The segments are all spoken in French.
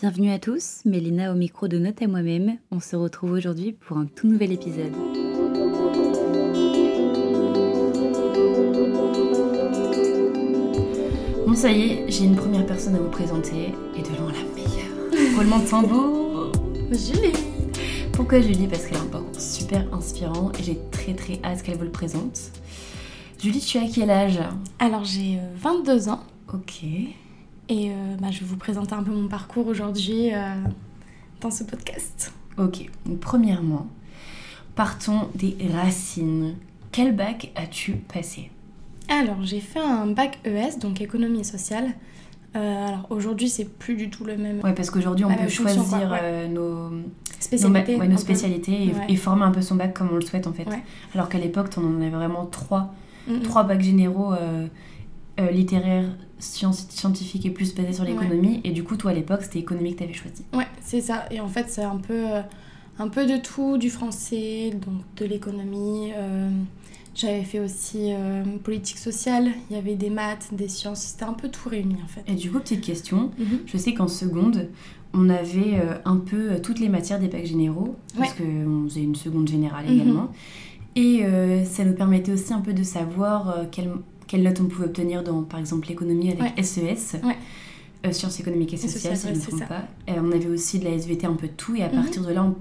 Bienvenue à tous, Mélina au micro de Note à moi-même. On se retrouve aujourd'hui pour un tout nouvel épisode. Bon, ça y est, j'ai une première personne à vous présenter et de loin la meilleure. Roulement de tambour Julie Pourquoi Julie? Parce qu'elle a un parcours super inspirant et j'ai très très hâte qu'elle vous le présente. Julie, tu as quel âge? Alors j'ai euh, 22 ans Ok. Et euh, bah, je vais vous présenter un peu mon parcours aujourd'hui euh, dans ce podcast. Ok, donc premièrement, partons des racines. Quel bac as-tu passé? Alors j'ai fait un bac ES, donc économie sociale. Euh, alors aujourd'hui c'est plus du tout le même Ouais, parce qu'aujourd'hui, on peut choisir quoi, ouais. euh, nos, ouais, spécialités et, Ouais. et former un peu son bac comme on le souhaite en fait. Alors qu'à l'époque, on en avait vraiment trois, Mm, trois bacs généraux euh, euh, littéraires, sciences, scientifiques et plus basés sur l'économie. Et du coup, toi à l'époque, c'était économie que tu avais choisi. Ouais, c'est ça. Et en fait, c'est un peu, euh, un peu de tout, du français, donc de l'économie. euh, J'avais fait aussi politique sociale, il y avait des maths, des sciences, c'était un peu tout réuni en fait. Et du coup, petite question, Mhm. je sais qu'en seconde, on avait un peu toutes les matières des bacs généraux, parce qu'on faisait une seconde générale Mhm. également. Et euh, ça nous permettait aussi un peu de savoir euh, quelle, quelle note on pouvait obtenir dans, par exemple, l'économie avec Ouais. SES. Ouais. euh, sciences économiques et sociales, si je ne me trompe pas. Euh, on avait aussi de la SVT un peu de tout, et à Mhm. partir de là, en,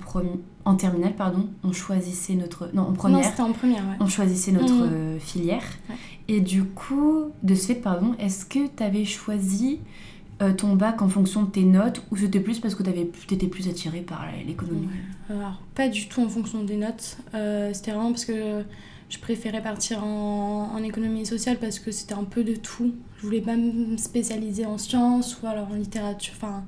en terminale, pardon, on choisissait notre... Non, en Non, première, c'était en première, ouais. on choisissait notre Mhm. euh, filière. Ouais. Et du coup, de ce fait, pardon, est-ce que tu avais choisi ton bac en fonction de tes notes ou c'était plus parce que tu étais plus attiré par l'économie? Ouais. Alors, pas du tout en fonction des notes. C'était vraiment parce que je préférais partir en, en économie sociale parce que c'était un peu de tout. Je voulais pas me spécialiser en sciences ou alors en littérature, enfin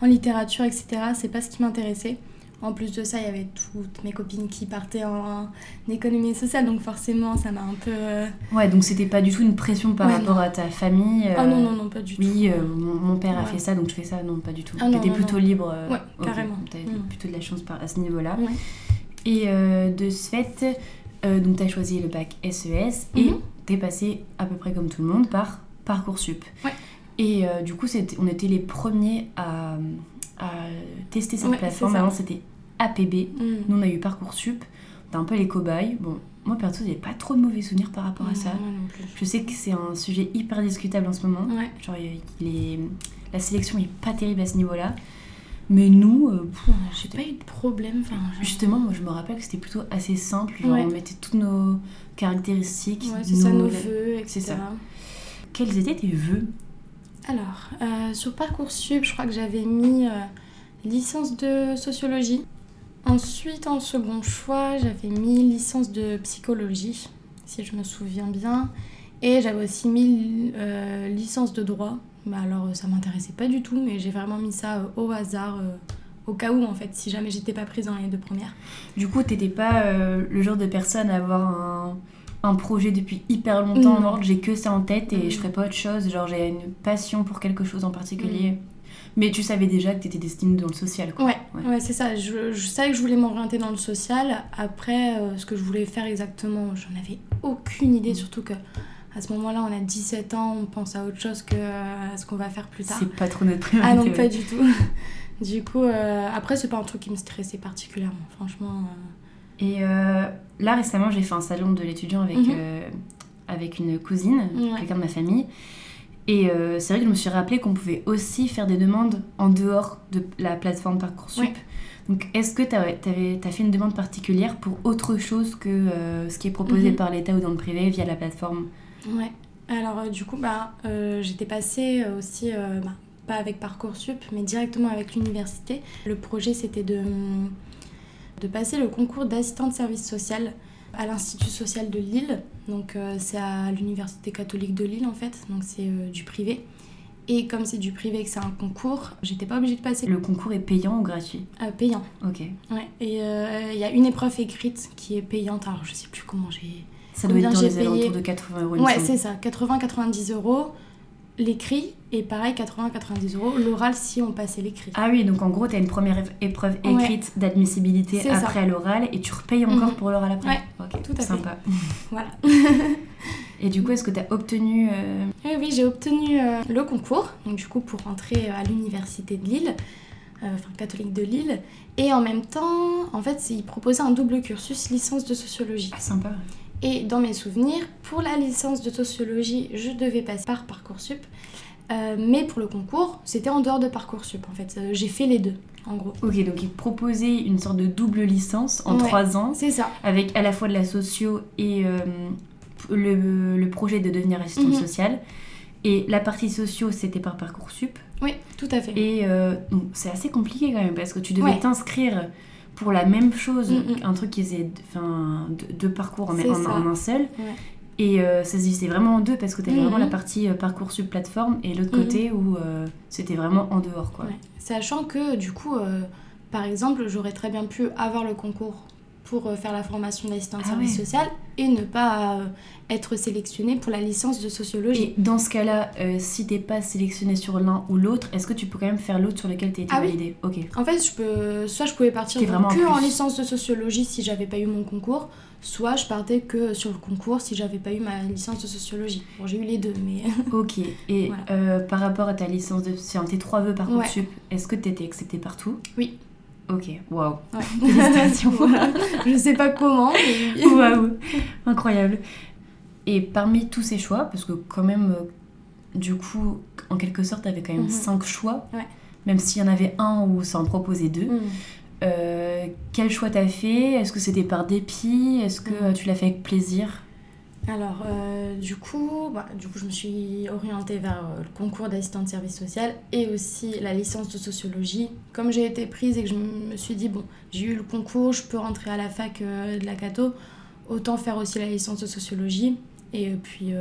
en littérature, etc. C'est pas ce qui m'intéressait. En plus de ça, il y avait toutes mes copines qui partaient en, en économie sociale, donc forcément, ça m'a un peu. euh, Ouais, donc c'était pas du tout une pression par Ouais, rapport à ta famille. Ah euh, non, non, non, pas du tout. Oui, euh, mon, mon père a fait ça, donc je fais ça. Non, pas du tout. Ah non, T'étais non, plutôt non. libre. Ouais, carrément. T'avais Mm. plutôt de la chance à ce niveau-là. Ouais. Et de ce fait, euh, donc t'as choisi le bac SES et Mhm. t'es passé à peu près comme tout le monde par Parcoursup. Ouais. Et euh, du coup, on était les premiers à, à tester cette Ouais, plateforme. Avant, c'était APB. Mm. Nous, on a eu Parcoursup. T'es un peu les cobayes. Bon, moi, perso, j'ai pas trop de mauvais souvenirs par rapport à ça. Non plus. Je sais que c'est un sujet hyper discutable en ce moment. Ouais. Genre, il est- la sélection est pas terrible à ce niveau-là. Mais nous, euh, J'ai pas eu de problème. Enfin, justement, moi, je me rappelle que c'était plutôt assez simple. Genre, Ouais. on mettait toutes nos caractéristiques. Ouais, ça, nos la- vœux, etc. ça. Quels étaient tes vœux? Alors, euh, sur Parcoursup, je crois que j'avais mis euh, licence de sociologie. Ensuite, en second choix, j'avais mis licence de psychologie, si je me souviens bien. Et j'avais aussi mis euh, licence de droit. Bah alors, ça m'intéressait pas du tout, mais j'ai vraiment mis ça euh, au hasard, euh, au cas où, en fait, si jamais j'étais pas prise dans les deux premières. Du coup, t'étais pas euh, le genre de personne à avoir un, un projet depuis hyper longtemps ordre, j'ai que ça en tête et Mm. je ferai pas autre chose. Genre, j'ai une passion pour quelque chose en particulier. Mais tu savais déjà que t'étais destinée dans le social, quoi. Ouais, Ouais. ouais. c'est ça. Je, je savais que je voulais m'orienter dans le social. Après, euh, ce que je voulais faire exactement, j'en avais aucune idée. Surtout que à ce moment-là, on a 17 ans, on pense à autre chose que euh, à ce qu'on va faire plus tard. C'est pas trop notre priorité. Ah non, pas du tout. Du coup, euh, après, c'est pas un truc qui me stressait particulièrement. Franchement, euh, Et euh, là, récemment, j'ai fait un salon de l'étudiant avec, Mhm. avec une cousine, Ouais. quelqu'un de ma famille. Et c'est vrai que je me suis rappelé qu'on pouvait aussi faire des demandes en dehors de la plateforme Parcoursup. Ouais. Donc, est-ce que tu as, fait une demande particulière pour autre chose que ce qui est proposé Mhm. par l'État ou dans le privé via la plateforme? Ouais. Alors, euh, du coup, bah, euh, j'étais passée euh, aussi, bah, pas avec Parcoursup, mais directement avec l'université. Le projet, c'était de, de passer le concours d'assistant de service social à l'Institut social de Lille. Donc, euh, c'est à l'Université catholique de Lille, en fait. Donc, c'est euh, du privé. Et comme c'est du privé et que c'est un concours, j'étais pas obligée de passer Le concours est payant ou gratuit? Euh, payant. Ok. Ouais. Et il y a une épreuve écrite qui est payante. Alors, je sais plus comment j'ai. Ça doit être dans les payé alentours de 80 euros. Ouais, c'est ça, 80-90 euros l'écrit et pareil 80-90 euros l'oral si on passait l'écrit. Ah oui, donc en gros, tu as une première épreuve Ouais. écrite d'admissibilité C'est ça. après l'oral et tu repayes encore Mhm. pour l'oral après. Ouais, Ok, tout à fait. sympa. Voilà. Et du coup, est-ce que tu as obtenu... euh, Oui, oui, j'ai obtenu euh, le concours, donc du coup pour rentrer à l'université de Lille, euh, enfin catholique de Lille. Et en même temps, en fait, ils proposaient un double cursus licence de sociologie. Ah, sympa. Et dans mes souvenirs, pour la licence de sociologie, je devais passer par Parcoursup. Euh, mais pour le concours, c'était en dehors de Parcoursup en fait. Euh, j'ai fait les deux, en gros. Ok, donc ils proposaient une sorte de double licence en Ouais. trois ans, C'est ça. avec à la fois de la socio et euh, le, le projet de devenir assistante Mhm. sociale. Et la partie socio, c'était par Parcoursup. Oui, tout à fait. Et euh, c'est assez compliqué quand même, parce que tu devais Ouais. t'inscrire pour la même chose, Mhm. un truc qui faisait enfin, deux, parcours en, en- un seul. Ouais. Et euh, ça se divisait vraiment en deux, parce que tu avais Mhm. vraiment la partie euh, Parcoursup plateforme et l'autre côté où euh, c'était vraiment en dehors. quoi. Ouais. Sachant que du coup, par exemple, j'aurais très bien pu avoir le concours pour faire la formation d'assistante Ah service ouais. social et ne pas euh, être sélectionnée pour la licence de sociologie. Et dans ce cas-là, euh, si t'es pas sélectionné sur l'un ou l'autre, est-ce que tu peux quand même faire l'autre sur lequel t'as été Ah oui. validé? Ok. En fait, je peux, soit je pouvais partir T'es vraiment en que en licence de sociologie si j'avais pas eu mon concours, soit je partais que sur le concours si j'avais pas eu ma licence de sociologie. Bon, j'ai eu les deux, mais Ok. Et Voilà. euh, par rapport à ta licence de tes trois vœux Parcoursup, est-ce que t'étais accepté partout? Oui. Ok. Waouh. Félicitations. Je sais pas comment, mais. Waouh. Incroyable. Et parmi tous ces choix, parce que quand même, euh, du coup, en quelque sorte, t'avais quand même Mhm. cinq choix. Ouais. Même s'il y en avait un où ça en proposait deux. Mm. Euh, quel choix t'as fait? Est-ce que c'était par dépit? Est-ce que Mhm. tu l'as fait avec plaisir? Alors, euh, du, coup, bah, du coup, je me suis orientée vers euh, le concours d'assistante service social et aussi la licence de sociologie. Comme j'ai été prise et que je me suis dit, bon, j'ai eu le concours, je peux rentrer à la fac euh, de la Cato, autant faire aussi la licence de sociologie. Et puis,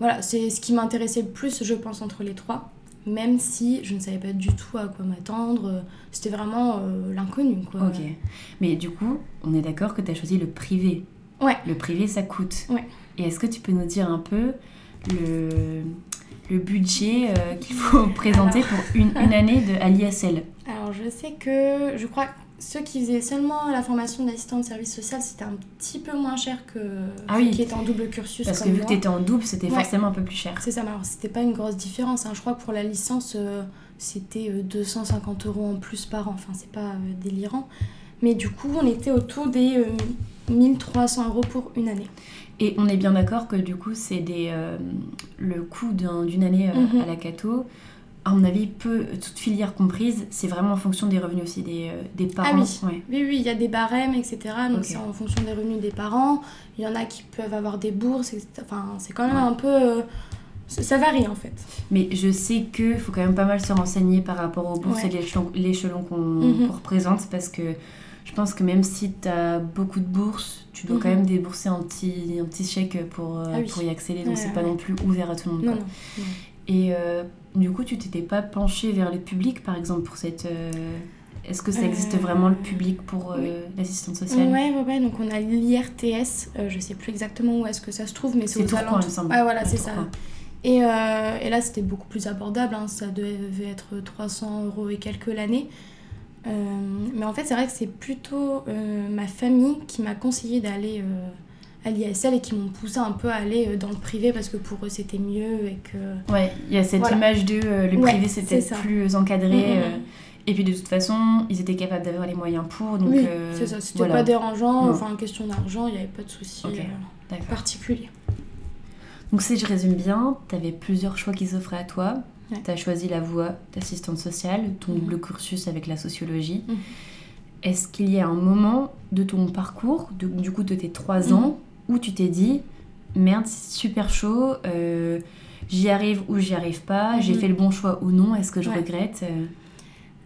voilà, c'est ce qui m'intéressait le plus, je pense, entre les trois. Même si je ne savais pas du tout à quoi m'attendre, c'était vraiment l'inconnu, quoi. Ok. Mais du coup, on est d'accord que t'as choisi le privé. Ouais. Le privé, ça coûte. Ouais. Et est-ce que tu peux nous dire un peu le, le budget euh, qu'il faut présenter Alors. pour une, une année de, l'ISL Alors, je sais que je crois que ceux qui faisaient seulement la formation d'assistant de service social, c'était un petit peu moins cher que Ah ceux oui. qui étaient en double cursus. Parce que vu que moi. t'étais en double, c'était Ouais. forcément un peu plus cher. C'est ça, mais alors c'était pas une grosse différence. hein. Je crois que pour la licence, euh, c'était euh, 250 euros en plus par an. Enfin, c'est pas euh, délirant. Mais du coup, on était autour des euh, 1300 euros pour une année. Et on est bien d'accord que du coup, c'est des euh, le coût d'un- d'une année euh, Mhm. à la Cato. À mon avis, peu, toute filière comprise, c'est vraiment en fonction des revenus aussi des, euh, des parents. Ah oui. Ouais. Oui, oui, il y a des barèmes, etc. Donc c'est en fonction des revenus des parents. Il y en a qui peuvent avoir des bourses, etc. Enfin, c'est quand même Ouais. un peu. ça varie en fait. Mais je sais qu'il faut quand même pas mal se renseigner par rapport aux bourses Ouais. et l'échelon- l'échelon qu'on Mhm. qu'on représente parce que je pense que même si tu as beaucoup de bourses, tu dois quand Mhm. même débourser un petit, un petit chèque pour, euh, Ah oui. pour y accéder. Donc Ouais, c'est pas non plus ouvert à tout le monde. Non, quoi. non. non. Et euh, du coup, tu t'étais pas penché vers le public par exemple pour cette. euh, Est-ce que ça existe vraiment le public pour oui. l'assistante sociale? Ouais, ouais, ouais. Donc on a l'IRTS. je sais plus exactement où est-ce que ça se trouve, mais c'est me semble. Ouais, voilà, Ouais, c'est ça. Et, euh, et là, c'était beaucoup plus abordable. hein. Ça devait être 300 euros et quelques l'année. Euh, mais en fait, c'est vrai que c'est plutôt euh, ma famille qui m'a conseillé d'aller euh, à l'ISL et qui m'ont poussé un peu à aller dans le privé parce que pour eux, c'était mieux et que... Ouais, il y a cette Voilà. image de euh, le Ouais, privé peut-être ça. plus encadré. Mhm, euh, mhm. et puis de toute façon, ils étaient capables d'avoir les moyens pour. Donc, oui, euh, c'est ça. C'était voilà. pas dérangeant. Non. Enfin, question d'argent, il n'y avait pas de souci Ok. D'accord. particulier. Donc si je résume bien, tu avais plusieurs choix qui s'offraient à toi. Ouais. Tu as choisi la voie d'assistante sociale, ton Mhm. double cursus avec la sociologie. Mhm. Est-ce qu'il y a un moment de ton parcours, de- du coup de tes trois ans, où tu t'es dit, merde, c'est super chaud, euh, j'y arrive ou j'y arrive pas, j'ai Mhm. fait le bon choix ou non, est-ce que je Ouais. regrette euh,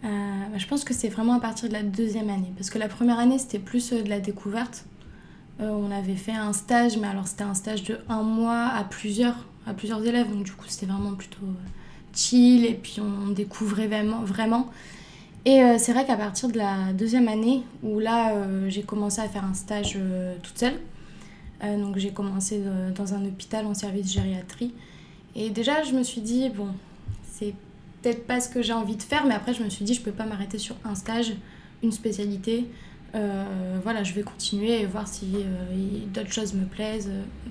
Euh, bah, je pense que c'est vraiment à partir de la deuxième année. Parce que la première année, c'était plus euh, de la découverte. Euh, on avait fait un stage, mais alors c'était un stage de un mois à plusieurs, à plusieurs élèves. Donc du coup, c'était vraiment plutôt chill et puis on découvrait vraiment. vraiment. Et euh, c'est vrai qu'à partir de la deuxième année, où là, euh, j'ai commencé à faire un stage euh, toute seule. Donc j'ai commencé dans un hôpital en service gériatrie. Et déjà, je me suis dit, bon, c'est peut-être pas ce que j'ai envie de faire, mais après, je me suis dit, je peux pas m'arrêter sur un stage, une spécialité. Euh, voilà, je vais continuer et voir si euh, d'autres choses me plaisent.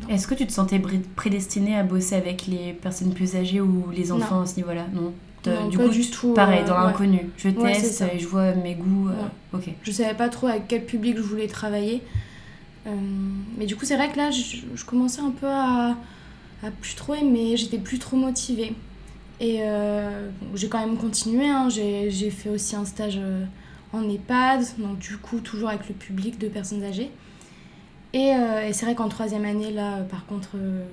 Est-ce que tu te sentais prédestinée à bosser avec les personnes plus âgées ou les enfants à ce niveau-là? Non. Non, du pas coup, du tout. Pareil, dans l'inconnu. Je teste et je vois mes goûts. ok. Je savais pas trop avec quel public je voulais travailler. mais du coup, c'est vrai que là, je, commençais un peu à, à plus trop aimer. J'étais plus trop motivée. Et j'ai quand même continué. Hein. J'ai fait aussi un stage en EHPAD, donc du coup toujours avec le public de personnes âgées. Et, euh, et c'est vrai qu'en troisième année, là, euh, par contre, euh,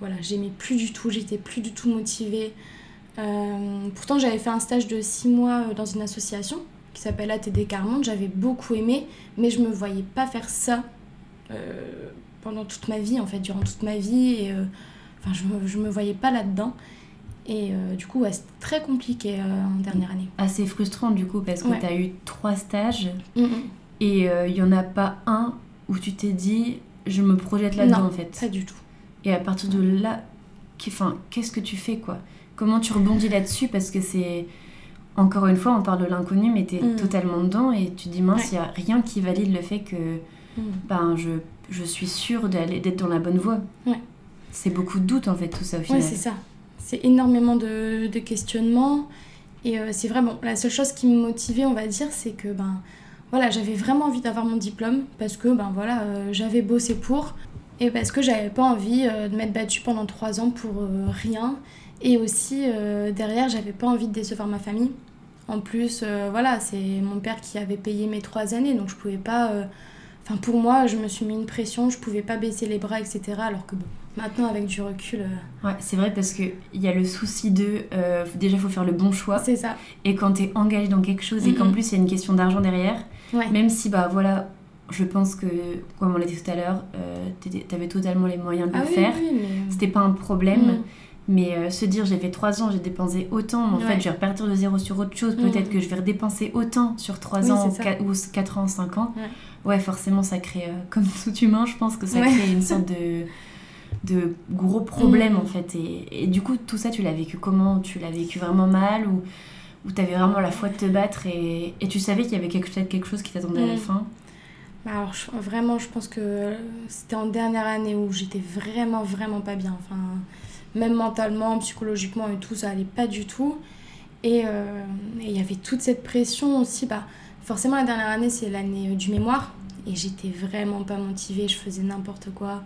voilà, j'aimais plus du tout, j'étais plus du tout motivée. pourtant, j'avais fait un stage de six mois dans une association qui s'appelle ATD Carmonde, j'avais beaucoup aimé, mais je me voyais pas faire ça pendant toute ma vie, en fait, durant toute ma vie. Et, enfin, je je me voyais pas là-dedans. Et euh, du coup, c'était très compliqué euh, en dernière année. Assez frustrant du coup, parce que tu as eu trois stages et il euh, n'y en a pas un où tu t'es dit je me projette là-dedans en fait. Pas du tout. Et à partir de là, qu'est-ce que tu fais quoi? Comment tu rebondis là-dessus? Parce que c'est. Encore une fois, on parle de l'inconnu, mais tu es mm. totalement dedans et tu te dis mince, il n'y a rien qui valide le fait que mm. ben, je, je suis sûre d'être dans la bonne voie. C'est beaucoup de doutes en fait, tout ça au final. Ouais, c'est ça c'est énormément de, questionnements. Et euh, c'est vraiment la seule chose qui me motivait, on va dire, c'est que ben voilà, j'avais vraiment envie d'avoir mon diplôme parce que ben voilà, euh, j'avais bossé pour et parce que j'avais pas envie euh, de m'être battue pendant trois ans pour rien. Et aussi derrière, j'avais pas envie de décevoir ma famille. En plus, voilà, c'est mon père qui avait payé mes trois années, donc je pouvais pas. Enfin, pour moi, je me suis mis une pression, je pouvais pas baisser les bras, etc. Alors que bon, Maintenant, avec du recul. Euh, ouais, c'est vrai parce qu'il y a le souci de. Euh, déjà, il faut faire le bon choix. C'est ça. Et quand tu es engagé dans quelque chose et qu'en plus, il y a une question d'argent derrière, même si, bah voilà, je pense que, comme on l'a dit tout à l'heure, euh, tu avais totalement les moyens de le ah faire. Oui, C'était pas un problème. Mm. Mais se dire, j'ai fait 3 ans, j'ai dépensé autant, en fait, je vais repartir de zéro sur autre chose, mm. peut-être que je vais redépenser autant sur 3 ans ou 4, ans, 5 ans. Ouais, forcément, ça crée, comme tout humain, je pense que ça crée une sorte de de gros problèmes mm. en fait. Et, et, du coup, tout ça, tu l'as vécu comment? Tu l'as vécu vraiment mal ou, ou tu avais vraiment la foi de te battre et, et tu savais qu'il y avait quelque, quelque chose qui t'attendait à la mm. fin? Bah alors, vraiment, je pense que c'était en dernière année où j'étais vraiment, vraiment pas bien. Enfin, même mentalement, psychologiquement et tout, ça allait pas du tout. Et euh, il y avait toute cette pression aussi. Bah, forcément, la dernière année, c'est l'année du mémoire. Et j'étais vraiment pas motivée, je faisais n'importe quoi.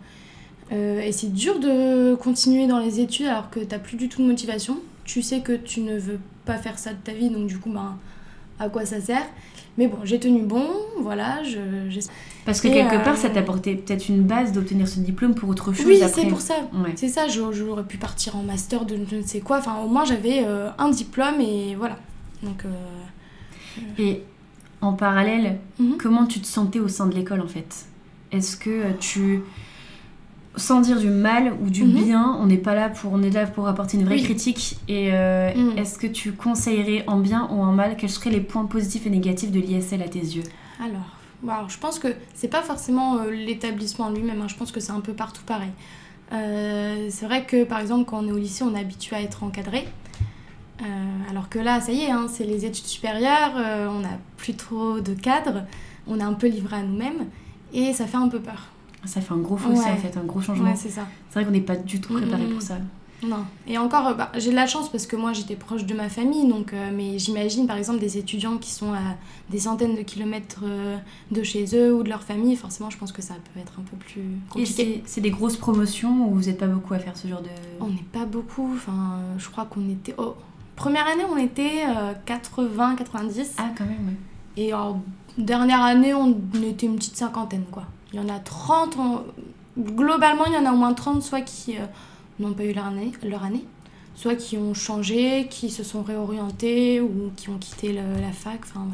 Euh, et c'est dur de continuer dans les études alors que tu n'as plus du tout de motivation. Tu sais que tu ne veux pas faire ça de ta vie, donc du coup, ben, à quoi ça sert? Mais bon, j'ai tenu bon, voilà. Je, Parce que quelque part, ça euh, t'a apporté peut-être une base d'obtenir ce diplôme pour autre chose. Oui, c'est pour ça. C'est ça, j'aurais pu partir en master de je ne sais quoi. Enfin, au moins, j'avais euh, un diplôme et voilà. Donc, Et en parallèle, mhm. comment tu te sentais au sein de l'école en fait? Est-ce que tu sans dire du mal ou du mhm. bien, on n'est pas là pour on est là pour apporter une vraie critique. Et euh, mhm. est-ce que tu conseillerais en bien ou en mal quels seraient les points positifs et négatifs de l'ISL à tes yeux? Alors, je pense que c'est pas forcément euh, l'établissement lui-même. Hein. je pense que c'est un peu partout pareil. Euh, c'est vrai que par exemple quand on est au lycée, on est habitué à être encadré. alors que là, ça y est, hein, c'est les études supérieures, on n'a plus trop de cadres, on est un peu livré à nous-mêmes et ça fait un peu peur. Ça fait un gros fossé en fait, un gros changement. c'est ça. C'est vrai qu'on n'est pas du tout préparé pour ça. Non. Et encore, bah, j'ai de la chance parce que moi j'étais proche de ma famille, donc, euh, mais j'imagine par exemple des étudiants qui sont à des centaines de kilomètres euh, de chez eux ou de leur famille, forcément je pense que ça peut être un peu plus compliqué. c'est des grosses promotions ou vous n'êtes pas beaucoup à faire ce genre de. On n'est pas beaucoup, enfin je crois qu'on était. Oh, première année on était 80, euh, 90. Ah quand même, ouais. Et en dernière année on était une petite cinquantaine quoi. Il y en a 30, globalement, il y en a au moins 30, soit qui euh, n'ont pas eu leur année, leur année, soit qui ont changé, qui se sont réorientés ou qui ont quitté la fac. Enfin,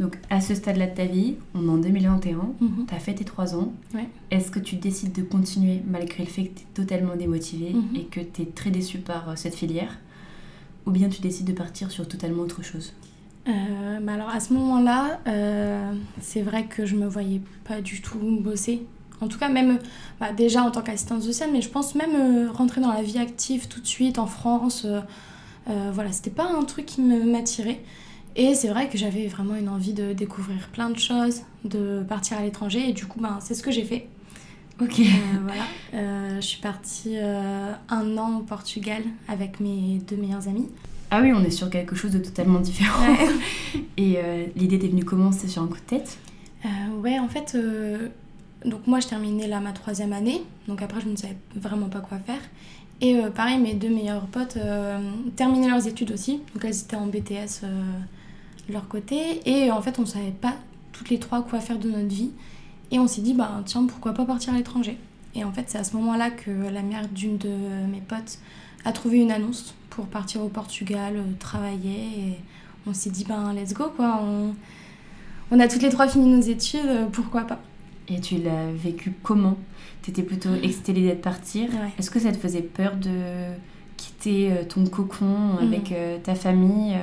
Donc, à ce stade-là de ta vie, on est en 2021, tu as fait tes 3 ans. Est-ce que tu décides de continuer malgré le fait que tu es totalement démotivé mhm. et que tu es très déçu par euh, cette filière? Ou bien tu décides de partir sur totalement autre chose? Euh, bah alors à ce moment-là, euh, c'est vrai que je me voyais pas du tout bosser. En tout cas, même bah, déjà en tant qu'assistante sociale, mais je pense même euh, rentrer dans la vie active tout de suite en France. voilà, c'était pas un truc qui m'attirait. Et c'est vrai que j'avais vraiment une envie de découvrir plein de choses, de partir à l'étranger. Et du coup, ben, c'est ce que j'ai fait. Ok. Euh, voilà. Euh, je suis partie euh, un an au Portugal avec mes deux meilleurs amis. Ah oui, on est sur quelque chose de totalement différent. Et l'idée t'est venue comment C'est sur un coup de tête? Ouais, en fait, donc moi je terminais là ma troisième année. Donc après, je ne savais vraiment pas quoi faire. Et pareil, mes deux meilleurs potes terminaient leurs études aussi. Donc elles étaient en BTS de leur côté. Et en fait, on ne savait pas toutes les trois quoi faire de notre vie. Et on s'est dit, bah, tiens, pourquoi pas partir à l'étranger? Et en fait, c'est à ce moment-là que la mère d'une de mes potes a trouvé une annonce pour partir au Portugal, euh, travailler. Et on s'est dit, ben, let's go, quoi. On, on a toutes les trois fini nos études, euh, pourquoi pas Et tu l'as vécu comment? T'étais plutôt mmh. excitée d'être partir. Est-ce que ça te faisait peur de quitter euh, ton cocon avec mmh. ta famille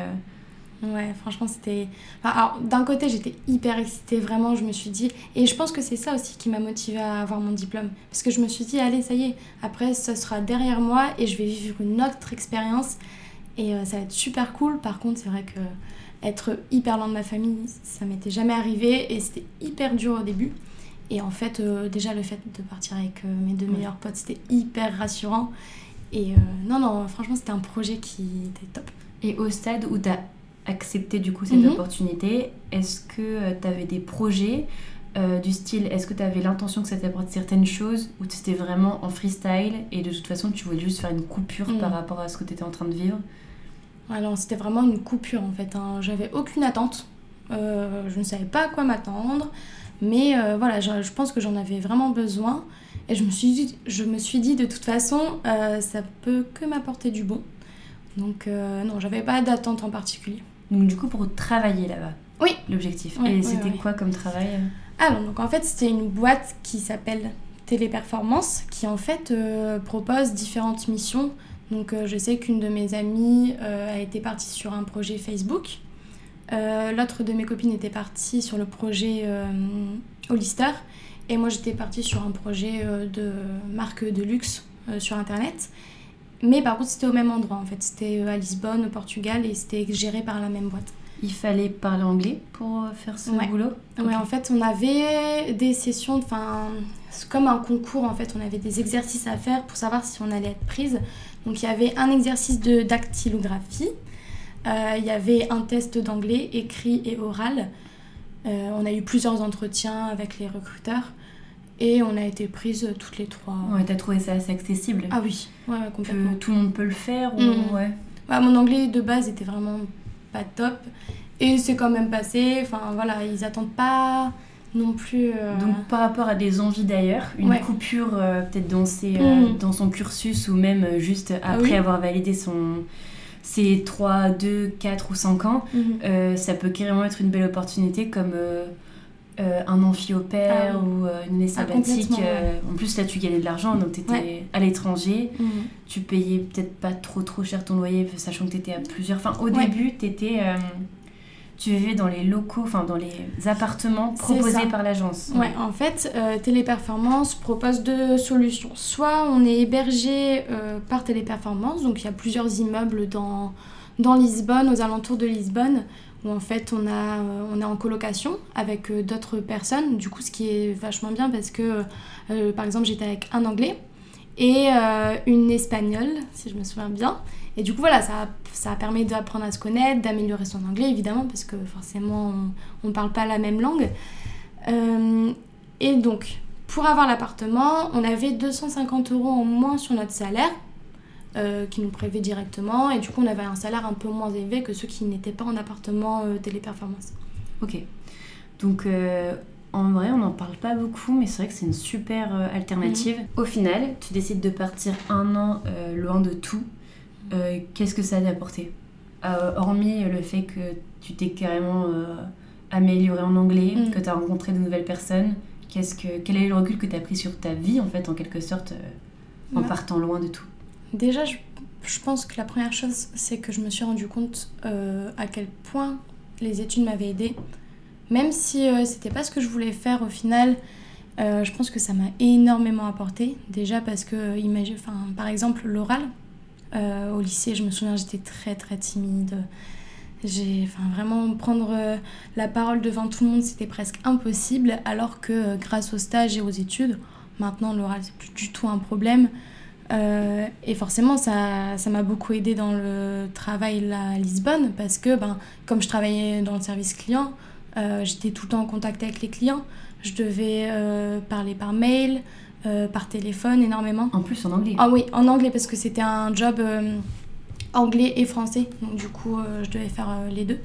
Ouais, franchement, c'était. alors, d'un côté, j'étais hyper excitée, vraiment, je me suis dit. Et je pense que c'est ça aussi qui m'a motivée à avoir mon diplôme. Parce que je me suis dit, allez, ça y est, après, ça sera derrière moi et je vais vivre une autre expérience. Et euh, ça va être super cool. Par contre, c'est vrai que être hyper loin de ma famille, ça m'était jamais arrivé et c'était hyper dur au début. Et en fait, euh, déjà, le fait de partir avec euh, mes deux meilleurs potes, c'était hyper rassurant. Et non, non, franchement, c'était un projet qui était top. Et au stade où tu as accepter du coup cette mhm. opportunité, est-ce que euh, tu avais des projets euh, du style, est-ce que tu avais l'intention que ça t'apporte certaines choses ou c'était vraiment en freestyle et de toute façon tu voulais juste faire une coupure par mhm. rapport à ce que tu étais en train de vivre? Alors c'était vraiment une coupure en fait, hein. j'avais aucune attente, euh, je ne savais pas à quoi m'attendre, mais voilà, je, je, pense que j'en avais vraiment besoin et je me suis dit, je me suis dit de toute façon ça peut que m'apporter du bon. Donc non, j'avais pas d'attente en particulier. Donc du coup pour travailler là-bas. Oui. L'objectif. Et c'était quoi comme travail Alors donc en fait c'était une boîte qui s'appelle Téléperformance qui en fait euh, propose différentes missions. Donc euh, je sais qu'une de mes amies euh, a été partie sur un projet Facebook. L'autre de mes copines était partie sur le projet Hollister. Et moi j'étais partie sur un projet de marque de luxe sur Internet. Mais par contre, c'était au même endroit en fait. C'était euh, à Lisbonne, au Portugal, et c'était géré par la même boîte. Il fallait parler anglais pour euh, faire ce boulot? Ouais, en fait, on avait des sessions, enfin, comme un concours en fait, on avait des exercices à faire pour savoir si on allait être prise. Donc il y avait un exercice de dactylographie, euh, il y avait un test d'anglais écrit et oral. on a eu plusieurs entretiens avec les recruteurs. Et on a été prises toutes les trois. Ouais, t'as trouvé ça assez accessible Ah oui, ouais, complètement. tout le monde peut le faire ou... Mm. ouais. Bah, mon anglais de base était vraiment pas top. Et c'est quand même passé. Enfin voilà, ils attendent pas non plus. Euh, Donc par rapport à des envies d'ailleurs, une coupure euh, peut-être dans, euh, mm. dans son cursus ou même juste ah après avoir validé son ses 3, 2, 4 ou 5 ans, mm-hmm. ça peut carrément être une belle opportunité comme euh, un amphi au père ah ou euh, une année ah, sabbatique. Euh, en plus, là, tu gagnais de l'argent, donc tu étais à l'étranger. Mhm. Tu payais peut-être pas trop trop cher ton loyer, sachant que tu étais à plusieurs. Enfin, au début, étais, tu vivais dans les locaux, enfin dans les appartements proposés par l'agence. Ouais, en fait, Téléperformance propose deux solutions. Soit on est hébergé par Téléperformance, donc il y a plusieurs immeubles dans, dans Lisbonne, aux alentours de Lisbonne où en fait on, a, euh, est en colocation avec euh, d'autres personnes. Du coup, ce qui est vachement bien parce que, euh, par exemple, j'étais avec un anglais et une espagnole, si je me souviens bien. Et du coup, voilà, ça, ça permet d'apprendre à se connaître, d'améliorer son anglais, évidemment, parce que forcément, on ne parle pas la même langue. et donc, pour avoir l'appartement, on avait 250 euros en moins sur notre salaire euh, qui nous prélevaient directement. Et du coup, on avait un salaire un peu moins élevé que ceux qui n'étaient pas en appartement euh, téléperformance. Ok. Donc, euh, en vrai, on n'en parle pas beaucoup, mais c'est vrai que c'est une super alternative. Mhm. Au final, tu décides de partir un an loin de tout. Qu'est-ce que ça a apporté? Hormis le fait que tu t'es carrément amélioré en anglais, mhm. que tu as rencontré de nouvelles personnes, qu'est-ce que, quel est le recul que tu as pris sur ta vie, en fait, en quelque sorte, en partant loin de tout? Déjà, je, pense que la première chose, c'est que je me suis rendu compte euh, à quel point les études m'avaient aidée. Même si euh, c'était pas ce que je voulais faire au final, euh, je pense que ça m'a énormément apporté. Déjà parce que, par exemple, l'oral, au lycée, je me souviens, j'étais très très timide. J'ai, enfin, vraiment prendre la parole devant tout le monde, c'était presque impossible, alors que grâce au stage et aux études, maintenant l'oral c'est plus du tout un problème. Euh, et forcément, ça, ça m'a beaucoup aidé dans le travail à Lisbonne parce que, ben, comme je travaillais dans le service client, euh, j'étais tout le temps en contact avec les clients. Je devais euh, parler par mail, par téléphone énormément. En plus en anglais Ah oui, en anglais parce que c'était un job anglais et français. Donc du coup, je devais faire les deux.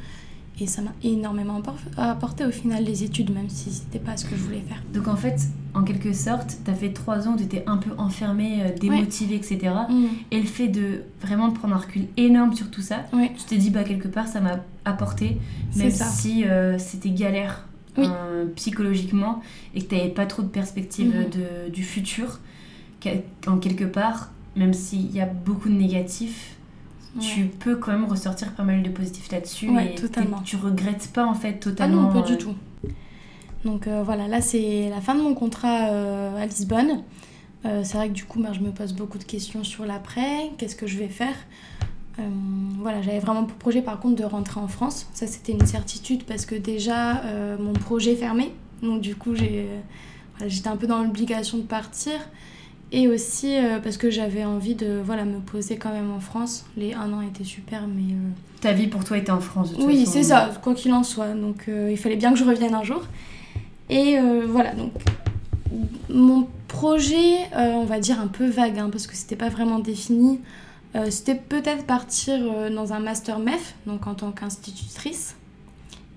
Et ça m'a énormément apporté au final les études, même si c'était pas ce que je voulais faire. Donc en fait, en quelque sorte, tu as fait trois ans où tu étais un peu enfermée, euh, démotivée, etc. Mm. Et le fait de vraiment prendre un recul énorme sur tout ça, tu t'es dit, bah quelque part, ça m'a apporté, même si euh, c'était galère euh, psychologiquement et que tu n'avais pas trop de perspectives mm. de, du futur. En quelque part, même s'il y a beaucoup de négatifs, tu peux quand même ressortir pas mal de positifs là-dessus et totalement. tu regrettes pas en fait totalement. Ah non, pas du tout. Donc euh, voilà, là c'est la fin de mon contrat euh, à Lisbonne. Euh, c'est vrai que du coup, ben, je me pose beaucoup de questions sur l'après, qu'est-ce que je vais faire? voilà, j'avais vraiment pour projet par contre de rentrer en France. Ça c'était une certitude parce que déjà mon projet fermé. Donc du coup, j'étais un peu dans l'obligation de partir. Et aussi parce que j'avais envie de voilà, me poser quand même en France. Les un an étaient super, mais... Ta vie pour toi était en France de toute Oui, c'est ça, quoi qu'il en soit. Donc il fallait bien que je revienne un jour. Et euh, voilà, donc mon projet, euh, on va dire un peu vague, hein, parce que c'était pas vraiment défini, euh, c'était peut-être partir dans un master MEF, donc en tant qu'institutrice.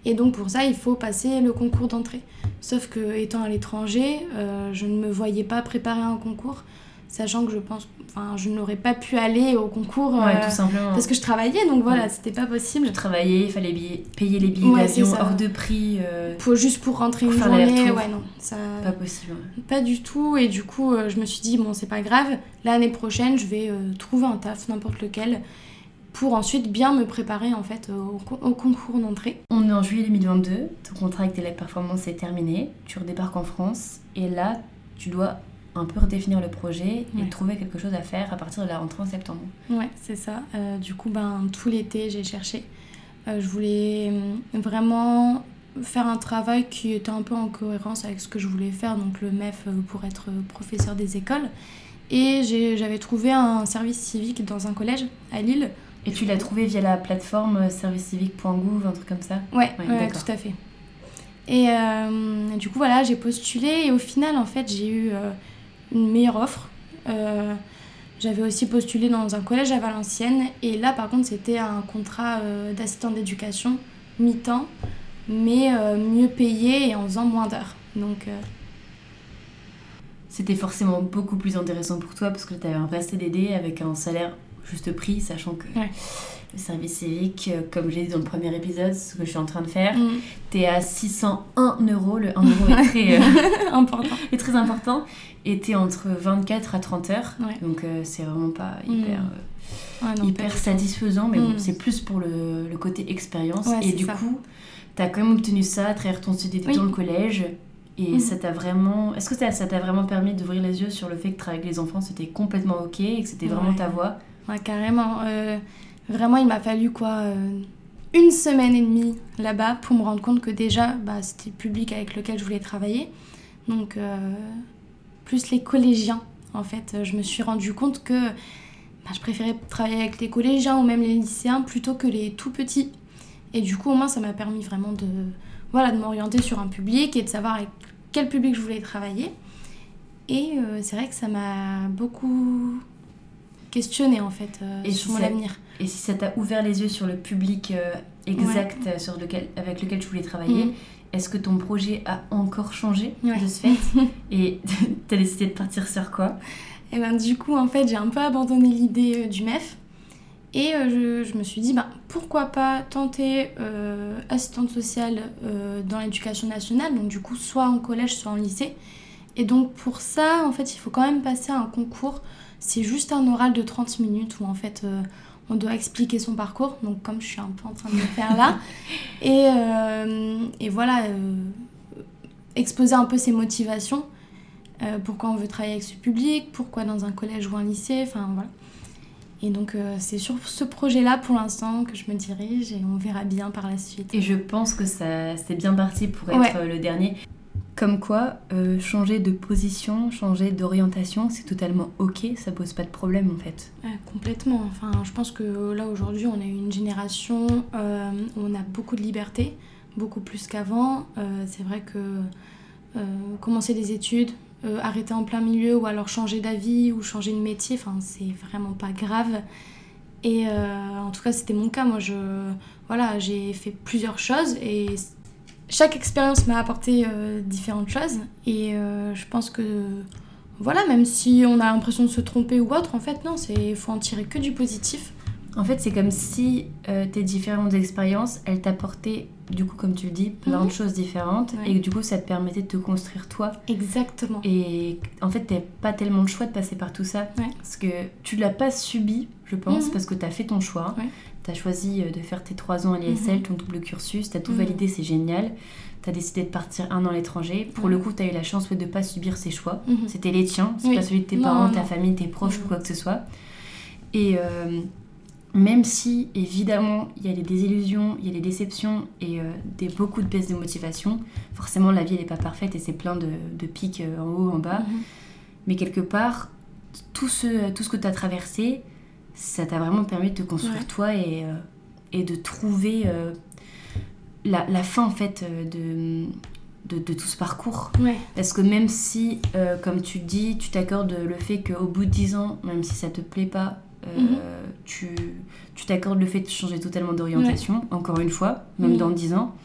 Et donc pour ça, il faut passer le concours d'entrée. Sauf que étant à l'étranger, je ne me voyais pas préparer un concours sachant que je pense enfin je n'aurais pas pu aller au concours ouais, tout simplement. parce que je travaillais donc voilà c'était pas possible. Je travaillais il fallait payer les billets d'avion hors de prix euh, pour, juste pour rentrer une journée ouais non ça pas possible pas du tout. Et du coup euh, je me suis dit bon c'est pas grave. L'année prochaine je vais euh, trouver un taf n'importe lequel pour ensuite bien me préparer en fait au, au concours d'entrée. On est en juillet 2022, ton contrat avec Téléperformance est terminé, tu redébarques en France et là tu dois un peu redéfinir le projet et trouver quelque chose à faire à partir de la rentrée en septembre. Ouais, c'est ça. Euh, du coup, ben, tout l'été, j'ai cherché. Euh, je voulais euh, vraiment faire un travail qui était un peu en cohérence avec ce que je voulais faire, donc le MEF pour être professeur des écoles. Et j'avais trouvé un service civique dans un collège à Lille. Et tu l'as trouvé via la plateforme servicecivique.gouv, un truc comme ça Ouais, ouais tout à fait. Et du coup, voilà, j'ai postulé et au final, en fait, j'ai eu une meilleure offre. Euh, j'avais aussi postulé dans un collège à Valenciennes et là par contre c'était un contrat euh, d'assistant d'éducation mi-temps mais euh, mieux payé et en faisant moins d'heures. Donc c'était forcément beaucoup plus intéressant pour toi parce que tu avais un vrai CDD avec un salaire juste prix sachant que le service civique, euh, comme j'ai dit dans le premier épisode, ce que je suis en train de faire, mm. tu es à 601 euros. Le 1 euro est très, euh, important. est très important. Et tu es entre 24 à 30 heures. Donc euh, c'est vraiment pas mm. hyper, hyper satisfaisant. Mais bon, mm. c'est plus pour le, le côté expérience. et du coup, tu as quand même obtenu ça à travers ton CDD dans le collège. Et ça t'a vraiment. Est-ce que ça t'a vraiment permis d'ouvrir les yeux sur le fait que travailler avec les enfants c'était complètement ok et que c'était vraiment ta voie? Carrément. Vraiment, il m'a fallu quoi euh, une semaine et demie là-bas pour me rendre compte que déjà, bah, c'était le public avec lequel je voulais travailler. Donc, euh, plus les collégiens, en fait, je me suis rendu compte que bah, je préférais travailler avec les collégiens ou même les lycéens plutôt que les tout petits. Et du coup, au moins, ça m'a permis vraiment de, voilà, de m'orienter sur un public et de savoir avec quel public je voulais travailler. Et euh, c'est vrai que ça m'a beaucoup questionné en fait et sur mon avenir. Et si ça t'a ouvert les yeux sur le public euh, exact euh, sur lequel, avec lequel tu voulais travailler, mhm. est-ce que ton projet a encore changé de ce fait Et t'as décidé de partir sur quoi? Et eh ben du coup, en fait, j'ai un peu abandonné l'idée euh, du MEF. Et je, je, me suis dit, ben, pourquoi pas tenter assistante sociale dans l'éducation nationale, donc du coup, soit en collège, soit en lycée. Et donc pour ça, en fait, il faut quand même passer un concours. C'est juste un oral de 30 minutes où en fait on doit expliquer son parcours, donc comme je suis un peu en train de le faire là. et, euh, et, voilà, euh, exposer un peu ses motivations, euh, pourquoi on veut travailler avec ce public, pourquoi dans un collège ou un lycée, enfin voilà. Et donc euh, c'est sur ce projet-là pour l'instant que je me dirige et on verra bien par la suite. Et je pense que ça c'est bien parti pour être le dernier. Comme quoi, euh, changer de position, changer d'orientation, c'est totalement ok, ça pose pas de problème en fait. complètement. Enfin, je pense que là aujourd'hui, on a une génération euh, où on a beaucoup de liberté, beaucoup plus qu'avant. c'est vrai que commencer des études, euh, arrêter en plein milieu ou alors changer d'avis ou changer de métier, enfin c'est vraiment pas grave. Et euh, en tout cas c'était mon cas, moi je voilà j'ai fait plusieurs choses et chaque expérience m'a apporté euh, différentes choses et je pense que voilà même si on a l'impression de se tromper ou autre en fait non c'est faut en tirer que du positif. En fait c'est comme si tes différentes expériences elles t'apportaient du coup, comme tu le dis, plein de mhm. choses différentes. Et du coup, ça te permettait de te construire toi. Exactement. Et en fait, t'as pas tellement le choix de passer par tout ça. Parce que tu l'as pas subi, je pense, mhm. parce que tu as fait ton choix. Tu as choisi euh, de faire tes trois ans à l'ISL, mhm. ton double cursus, tu as tout validé, c'est génial. Tu as décidé de partir un an à l'étranger. Pour le coup, tu as eu la chance de pas subir ces choix. C'était les tiens, c'est pas celui de tes parents, ta famille, tes proches ou quoi que ce soit. Et. Euh, même si évidemment il y a des désillusions, il y a des déceptions et euh, des, beaucoup de baisses de motivation, forcément la vie n'est pas parfaite et c'est plein de, pics en haut, en bas. Mhm. Mais quelque part, tout ce, tout ce que tu as traversé, ça t'a vraiment permis de te construire toi et, euh, et, de trouver la, la, fin en fait de, de, de, tout ce parcours. Parce que même si, comme tu dis, tu t'accordes le fait qu'au bout de 10 ans, même si ça te plaît pas, euh, mhm. tu t'accordes le fait de changer totalement d'orientation, encore une fois, même mhm. dans 10 ans,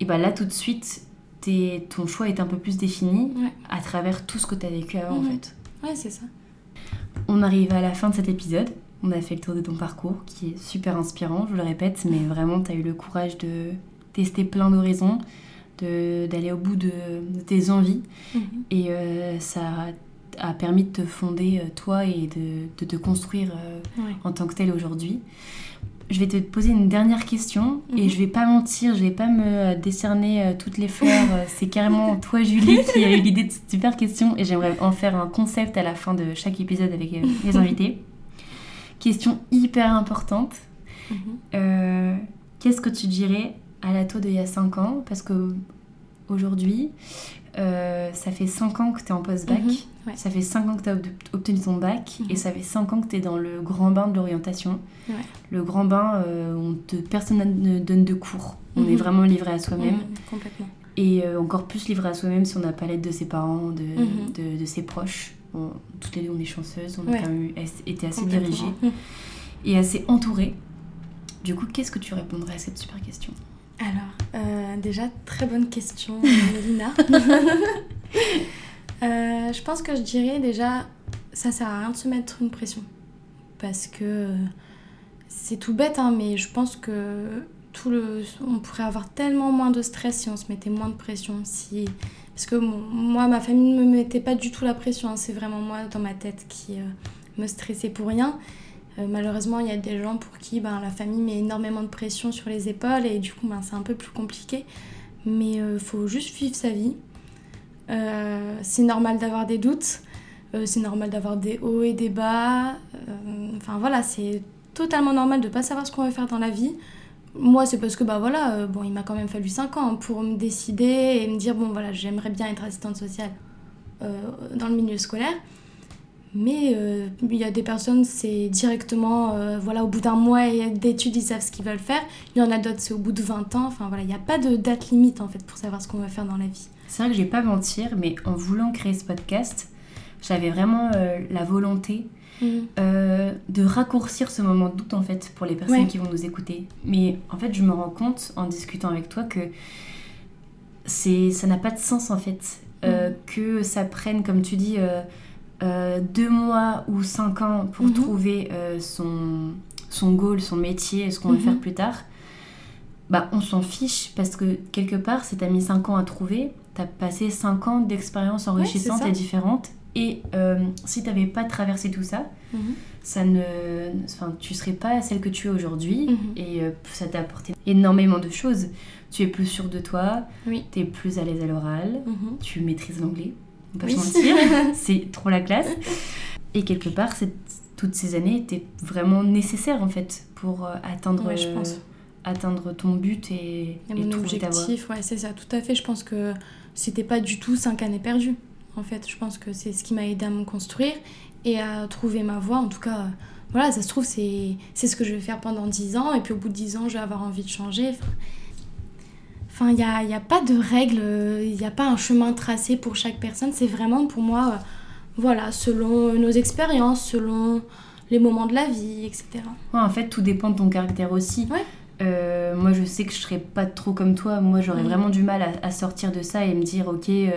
et bien là tout de suite, es, ton choix est un peu plus défini à travers tout ce que tu as vécu avant en mhm. fait. Ouais, c'est ça. On arrive à la fin de cet épisode. On a fait le tour de ton parcours qui est super inspirant, je le répète, mais vraiment tu as eu le courage de tester plein d'horizons, d'aller au bout de, tes envies. Et euh, ça a permis de te fonder euh, toi et de, te construire euh, en tant que tel aujourd'hui. Je vais te poser une dernière question et mhm. je vais pas mentir, je vais pas me euh, décerner toutes les fleurs. C'est carrément toi, Julie, qui a eu l'idée de cette super question et j'aimerais en faire un concept à la fin de chaque épisode avec les invités. question hyper importante. Mhm. Qu'est-ce que tu dirais à la taux d'il y a 5 ans? Parce que aujourd'hui, ça fait 5 ans que tu es en post-bac. Mhm. Ça fait 5 ans que tu as obtenu ton bac et mhm. ça fait 5 ans que tu es dans le grand bain de l'orientation. Le grand bain euh, te, personne ne donne de cours. On est mhm. vraiment livré à soi-même. Complètement. Et euh, encore plus livré à soi-même si on n'a pas l'aide de ses parents, de, de, ses proches. toutes les deux, on est chanceuses. On a quand même été assez dirigées et assez entourées. Du coup, qu'est-ce que tu répondrais à cette super question? Alors, euh, déjà, très bonne question, Lina. Euh, je pense que je dirais déjà, ça sert à rien de se mettre une pression. Parce que c'est tout bête, hein, mais je pense que tout le, on pourrait avoir tellement moins de stress si on se mettait moins de pression. Si, parce que moi, ma famille ne me mettait pas du tout la pression. Hein. c'est vraiment moi dans ma tête qui euh, me stressait pour rien. Euh, malheureusement, il y a des gens pour qui ben, la famille met énormément de pression sur les épaules et du coup, ben, c'est un peu plus compliqué. Mais il faut juste vivre sa vie. Euh, c'est normal d'avoir des doutes, euh, c'est normal d'avoir des hauts et des bas. Euh, enfin voilà, c'est totalement normal de ne pas savoir ce qu'on veut faire dans la vie. Moi, c'est parce que bah voilà, bon, il m'a quand même fallu 5 ans pour me décider et me dire bon voilà, j'aimerais bien être assistante sociale dans le milieu scolaire. Mais il y a des personnes, c'est directement, voilà, au bout d'un mois d'études, ils savent ce qu'ils veulent faire. Il y en a d'autres, c'est au bout de 20 ans. Enfin voilà, il n'y a pas de date limite en fait pour savoir ce qu'on veut faire dans la vie. C'est vrai que je vais pas mentir, mais en voulant créer ce podcast, j'avais vraiment euh, la volonté mm. euh, de raccourcir ce moment de doute en fait pour les personnes qui vont nous écouter. Mais en fait, je me rends compte en discutant avec toi que c'est ça n'a pas de sens en fait euh, mm. que ça prenne, comme tu dis, deux mois ou cinq ans pour mm-hmm. trouver son son goal, son métier, ce qu'on veut mm-hmm. faire plus tard. Bah, on s'en fiche parce que quelque part, si t'as mis 5 ans à trouver, tu as passé 5 ans d'expérience enrichissante et différente. Et euh, si tu n'avais pas traversé tout ça, mhm. ça ne, enfin, tu serais pas celle que tu es aujourd'hui. Mhm. Et euh, ça t'a apporté énormément de choses. Tu es plus sûre de toi, tu es plus à l'aise à l'oral, mhm. tu maîtrises l'anglais. On pas mentir, c'est trop la classe. Et quelque part, toutes ces années étaient vraiment nécessaires en fait pour euh, atteindre, je pense. atteindre ton but et, et, mon objectif. Ouais, c'est ça, tout à fait. Je pense que c'était pas du tout cinq années perdues. En fait, je pense que c'est ce qui m'a aidé à me construire et à trouver ma voie. En tout cas, voilà, ça se trouve, c'est ce que je vais faire pendant dix ans. Et puis au bout de dix ans, je vais avoir envie de changer. Enfin, il n'y a, y a, pas de règles, il n'y a pas un chemin tracé pour chaque personne. C'est vraiment pour moi, euh, voilà, selon nos expériences, selon les moments de la vie, etc. en fait, tout dépend de ton caractère aussi. Euh, moi, je sais que je serais pas trop comme toi. Moi, j'aurais mm. vraiment du mal à, sortir de ça et me dire, ok, euh,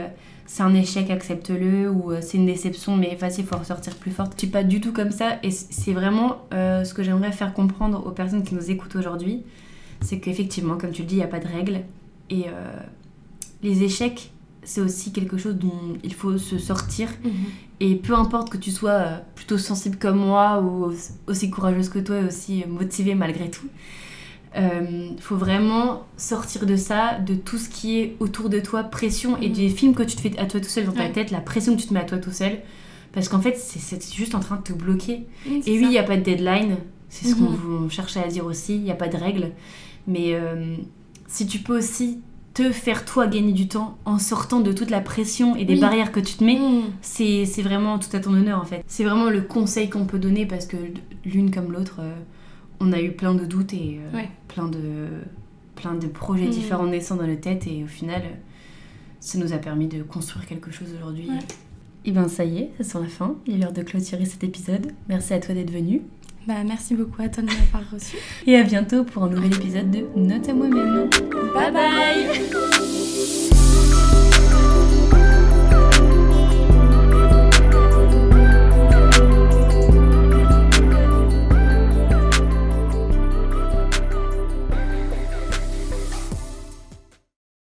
c'est un échec, accepte-le, ou c'est une déception, mais vas-y, il faut ressortir plus forte. Je suis pas du tout comme ça, et c'est vraiment ce que j'aimerais faire comprendre aux personnes qui nous écoutent aujourd'hui. C'est qu'effectivement, comme tu le dis, il n'y a pas de règles. Et euh, les échecs, c'est aussi quelque chose dont il faut se sortir. Mhm. Et peu importe que tu sois euh, plutôt sensible comme moi ou aussi courageuse que toi et aussi motivée malgré tout, il euh, faut vraiment sortir de ça, de tout ce qui est autour de toi, pression et mhm. des films que tu te fais à toi tout seul dans ta tête, la pression que tu te mets à toi tout seul. Parce qu'en fait, c'est juste en train de te bloquer. et oui, il n'y a pas de deadline. C'est ce mhm. qu'on cherchait à dire aussi. Il n'y a pas de règles. Mais si tu peux aussi te faire toi gagner du temps en sortant de toute la pression et des barrières que tu te mets, mm. c'est vraiment tout à ton honneur en fait. C'est vraiment le conseil qu'on peut donner parce que l'une comme l'autre, euh, on a eu plein de doutes et euh, plein, de, plein de projets mm. différents naissant dans la tête et au final, ça nous a permis de construire quelque chose aujourd'hui. Et ben ça y est, ça sent la fin. Il est l'heure de clôturer cet épisode. Merci à toi d'être venu. Bah, merci beaucoup à toi de m'avoir reçu. Et à bientôt pour un nouvel épisode de Note à moi-même. Bye bye